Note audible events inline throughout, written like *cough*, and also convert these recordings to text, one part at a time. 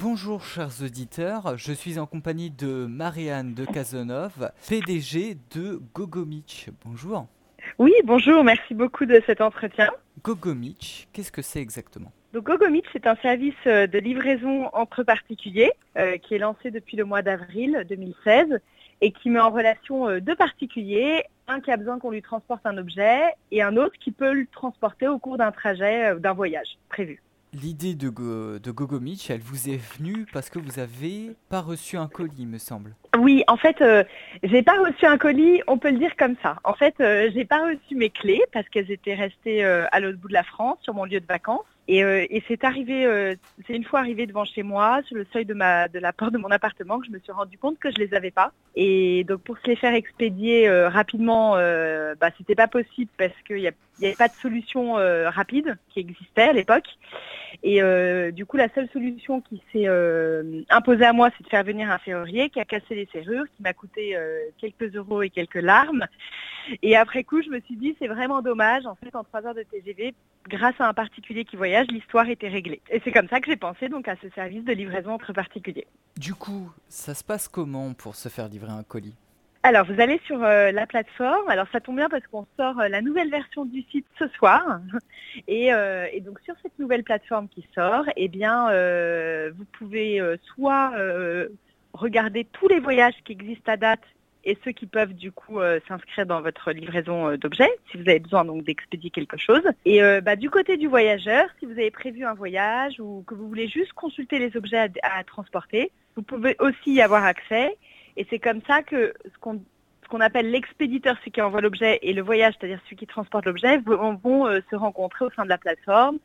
Bonjour chers auditeurs, je suis en compagnie de Marianne de Cazenove, PDG de Gogomich. Bonjour. Oui, bonjour, merci beaucoup de cet entretien. Gogomich, qu'est-ce que c'est exactement? Donc Gogomich, c'est un service euh, de livraison entre particuliers euh, qui est lancé depuis le mois d'avril 2016 et qui met en relation euh, deux particuliers, un qui a besoin qu'on lui transporte un objet et un autre qui peut le transporter au cours d'un trajet, d'un voyage prévu. L'idée de, Go, Gogomich, elle vous est venue parce que vous avez pas reçu un colis, me semble. Oui, en fait, euh, j'ai pas reçu un colis, on peut le dire comme ça. En fait, euh, j'ai pas reçu mes clés parce qu'elles étaient restées euh, à l'autre bout de la France, sur mon lieu de vacances. Et, euh, c'est arrivé, euh, c'est une fois arrivé devant chez moi, sur le seuil de la porte de mon appartement, que je me suis rendu compte que je les avais pas. Et donc pour se les faire expédier euh, rapidement, euh, bah c'était pas possible parce qu'il y, a- il y avait pas de solution rapide qui existait à l'époque. Et du coup, la seule solution qui s'est imposée à moi, c'est de faire venir un serrurier qui a cassé les serrures, qui m'a coûté quelques euros et quelques larmes. Et après coup, je me suis dit, c'est vraiment dommage. En fait, en trois heures de TGV, grâce à un particulier qui voyage, l'histoire était réglée. Et c'est comme ça que j'ai pensé donc à ce service de livraison entre particuliers. Du coup, ça se passe comment pour se faire livrer un colis? Alors, vous allez sur euh, la plateforme. Alors, ça tombe bien parce qu'on sort euh, la nouvelle version du site ce soir. *laughs* Et, euh, et donc, sur cette nouvelle plateforme qui sort, eh bien, vous pouvez soit regarder tous les voyages qui existent à date et ceux qui peuvent du coup euh, s'inscrire dans votre livraison euh, d'objets, si vous avez besoin donc d'expédier quelque chose. Et euh, bah, du côté du voyageur, si vous avez prévu un voyage ou que vous voulez juste consulter les objets à, à transporter, vous pouvez aussi y avoir accès. Et c'est comme ça que ce qu'on qu'on appelle l'expéditeur, celui qui envoie l'objet, et le voyage, c'est-à-dire celui qui transporte l'objet, vont, vont, euh, se rencontrer au sein de la plateforme,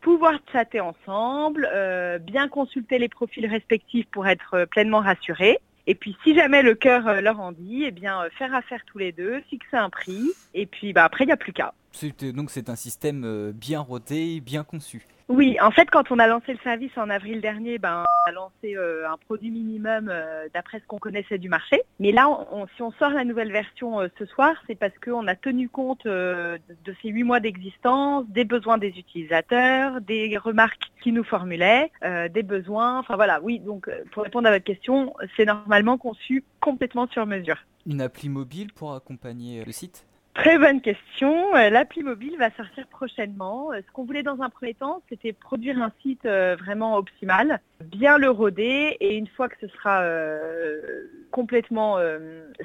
pouvoir chatter ensemble, euh, bien consulter les profils respectifs pour être pleinement rassurés. Et puis, si jamais le cœur euh, leur en dit, eh bien, euh, faire affaire tous les deux, fixer un prix, et puis bah, après, il n'y a plus qu'à. C'est- Donc c'est un système euh, bien rodé, bien conçu. Oui, en fait, quand on a lancé le service en avril dernier, ben, on a lancé euh, un produit minimum euh, d'après ce qu'on connaissait du marché. Mais là, on- si on sort la nouvelle version euh, ce soir, c'est parce qu'on a tenu compte euh, de, ces huit mois d'existence, des besoins des utilisateurs, des remarques qui nous formulaient, euh, des besoins. Enfin voilà, oui. Donc, euh, pour répondre à votre question, c'est normalement conçu complètement sur mesure. Une appli mobile pour accompagner euh, le site? Très bonne question. Euh, L'appli mobile va sortir prochainement. Euh, Ce qu'on voulait dans un premier temps, c'était produire un site euh, vraiment optimal, bien le roder, et une fois que ce sera complètement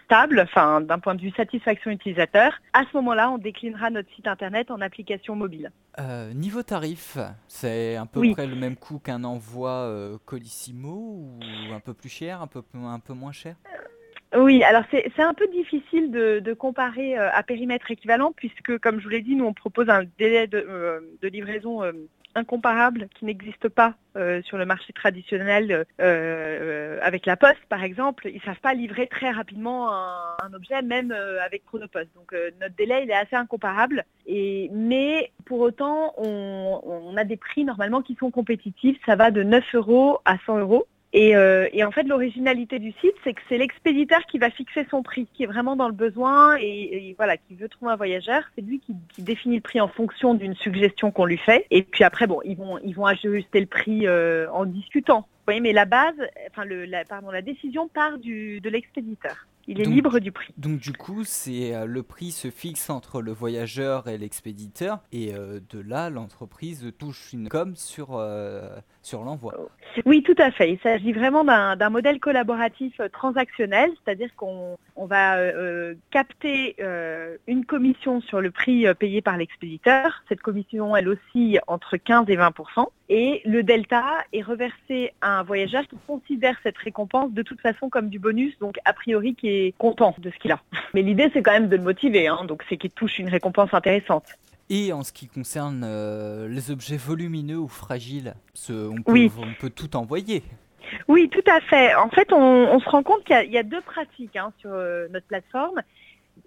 stable, enfin d'un point de vue satisfaction utilisateur, à ce moment-là, on déclinera notre site internet en application mobile. Euh, niveau tarif, c'est à peu Oui. près le même coût qu'un envoi Colissimo ou un peu plus cher, un peu, un peu moins cher? Oui, alors c'est un peu difficile de, de comparer euh, à périmètre équivalent puisque, comme je vous l'ai dit, nous on propose un délai de, euh, de livraison euh, incomparable qui n'existe pas sur le marché traditionnel avec la Poste, par exemple. Ils savent pas livrer très rapidement un, un objet, même avec Chronopost. Donc notre délai il est assez incomparable. Et mais pour autant, on, on a des prix normalement qui sont compétitifs. Ça va de 9 euros à 100 euros. Et, euh, et en fait, l'originalité du site, c'est que c'est l'expéditeur qui va fixer son prix, qui est vraiment dans le besoin et, voilà, qui veut trouver un voyageur. C'est lui qui, qui définit le prix en fonction d'une suggestion qu'on lui fait. Et puis après, bon, ils vont, ils vont ajuster le prix euh, en discutant. Vous voyez, mais la base, enfin, le, la, pardon, la décision part du, de l'expéditeur. Il est Donc- libre du prix. Donc du coup, c'est euh, le prix se fixe entre le voyageur et l'expéditeur, et euh, de là, l'entreprise touche une com sur, euh, sur l'envoi. Oui, tout à fait. Il s'agit vraiment d'un modèle collaboratif transactionnel, c'est-à-dire qu'on on va euh, capter une commission sur le prix payé par l'expéditeur. Cette commission, elle oscille entre 15 et 20 et le delta est reversé à un voyageur qui considère cette récompense de toute façon comme du bonus, donc a priori qui est content de ce qu'il a. *laughs* Mais l'idée, c'est quand même de le motiver, hein, donc c'est qu'il touche une récompense intéressante. Et en ce qui concerne euh, les objets volumineux ou fragiles, ce- on, peut, Oui. on peut tout envoyer. Oui, tout à fait. En fait, on, on se rend compte qu'il y, a- il y a deux pratiques hein, sur euh, notre plateforme.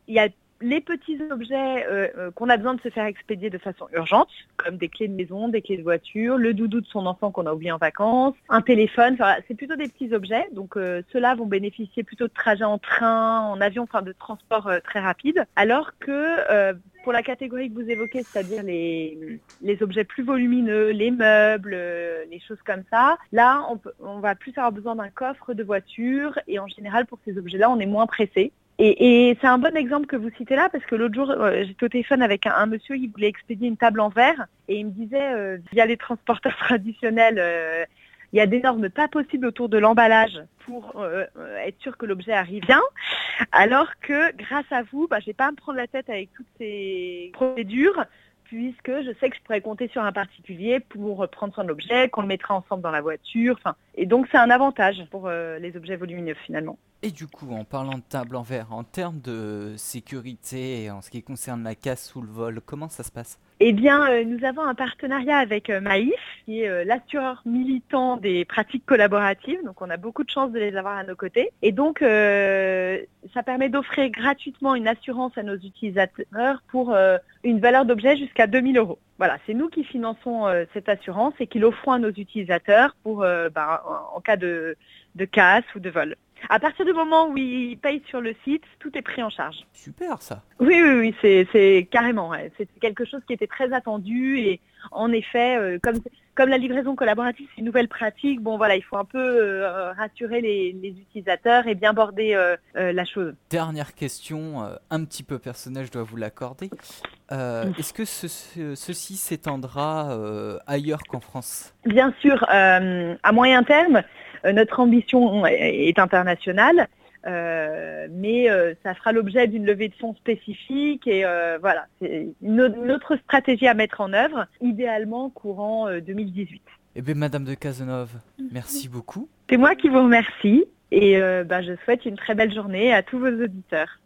Il y a les petits objets euh, euh, qu'on a besoin de se faire expédier de façon urgente, comme des clés de maison, des clés de voiture, le doudou de son enfant qu'on a oublié en vacances, un téléphone, enfin, c'est plutôt des petits objets. Donc euh, ceux-là vont bénéficier plutôt de trajets en train, en avion, enfin de transport très rapide. Alors que pour la catégorie que vous évoquez, c'est-à-dire les, objets plus volumineux, les meubles, les choses comme ça, là, on, on va plus avoir besoin d'un coffre de voiture et en général, pour ces objets-là, on est moins pressé. Et, c'est un bon exemple que vous citez là parce que l'autre jour, euh, j'étais au téléphone avec un, monsieur qui voulait expédier une table en verre et il me disait, euh, via les transporteurs *laughs* traditionnels, euh, il y a des normes pas possibles autour de l'emballage pour être sûr que l'objet arrive bien, alors que grâce à vous, bah, je pas à me prendre la tête avec toutes ces procédures puisque je sais que je pourrais compter sur un particulier pour prendre son objet, qu'on le mettra ensemble dans la voiture. Enfin, et donc c'est un avantage pour les objets volumineux finalement. Et du coup, en parlant de table en verre, en termes de sécurité en ce qui concerne la casse ou le vol, comment ça se passe? Eh bien, euh, nous avons un partenariat avec euh, Maïf, qui est euh, l'assureur militant des pratiques collaboratives. Donc, on a beaucoup de chance de les avoir à nos côtés. Et donc, ça permet d'offrir gratuitement une assurance à nos utilisateurs pour une valeur d'objet jusqu'à 2000 euros. Voilà, c'est nous qui finançons cette assurance et qui l'offrons à nos utilisateurs pour, bah, en, cas de, de casse ou de vol. À partir du moment où ils payent sur le site, tout est pris en charge. Super ça. Oui, oui, oui, c'est carrément. C'est quelque chose qui était très attendu et en effet, euh, comme, comme la livraison collaborative, c'est une nouvelle pratique, bon voilà, il faut un peu euh, rassurer les, utilisateurs et bien border euh, la chose. Dernière question, un petit peu personnelle, je dois vous l'accorder. Est-ce que ceci s'étendra ailleurs qu'en France? Bien sûr, à moyen terme, notre ambition est internationale. Euh, mais euh, ça fera l'objet d'une levée de fonds spécifique et euh, voilà, c'est une, autre stratégie à mettre en œuvre, idéalement courant 2018. Eh bien, Madame de Cazenove, merci beaucoup. C'est moi qui vous remercie et bah, je souhaite une très belle journée à tous vos auditeurs.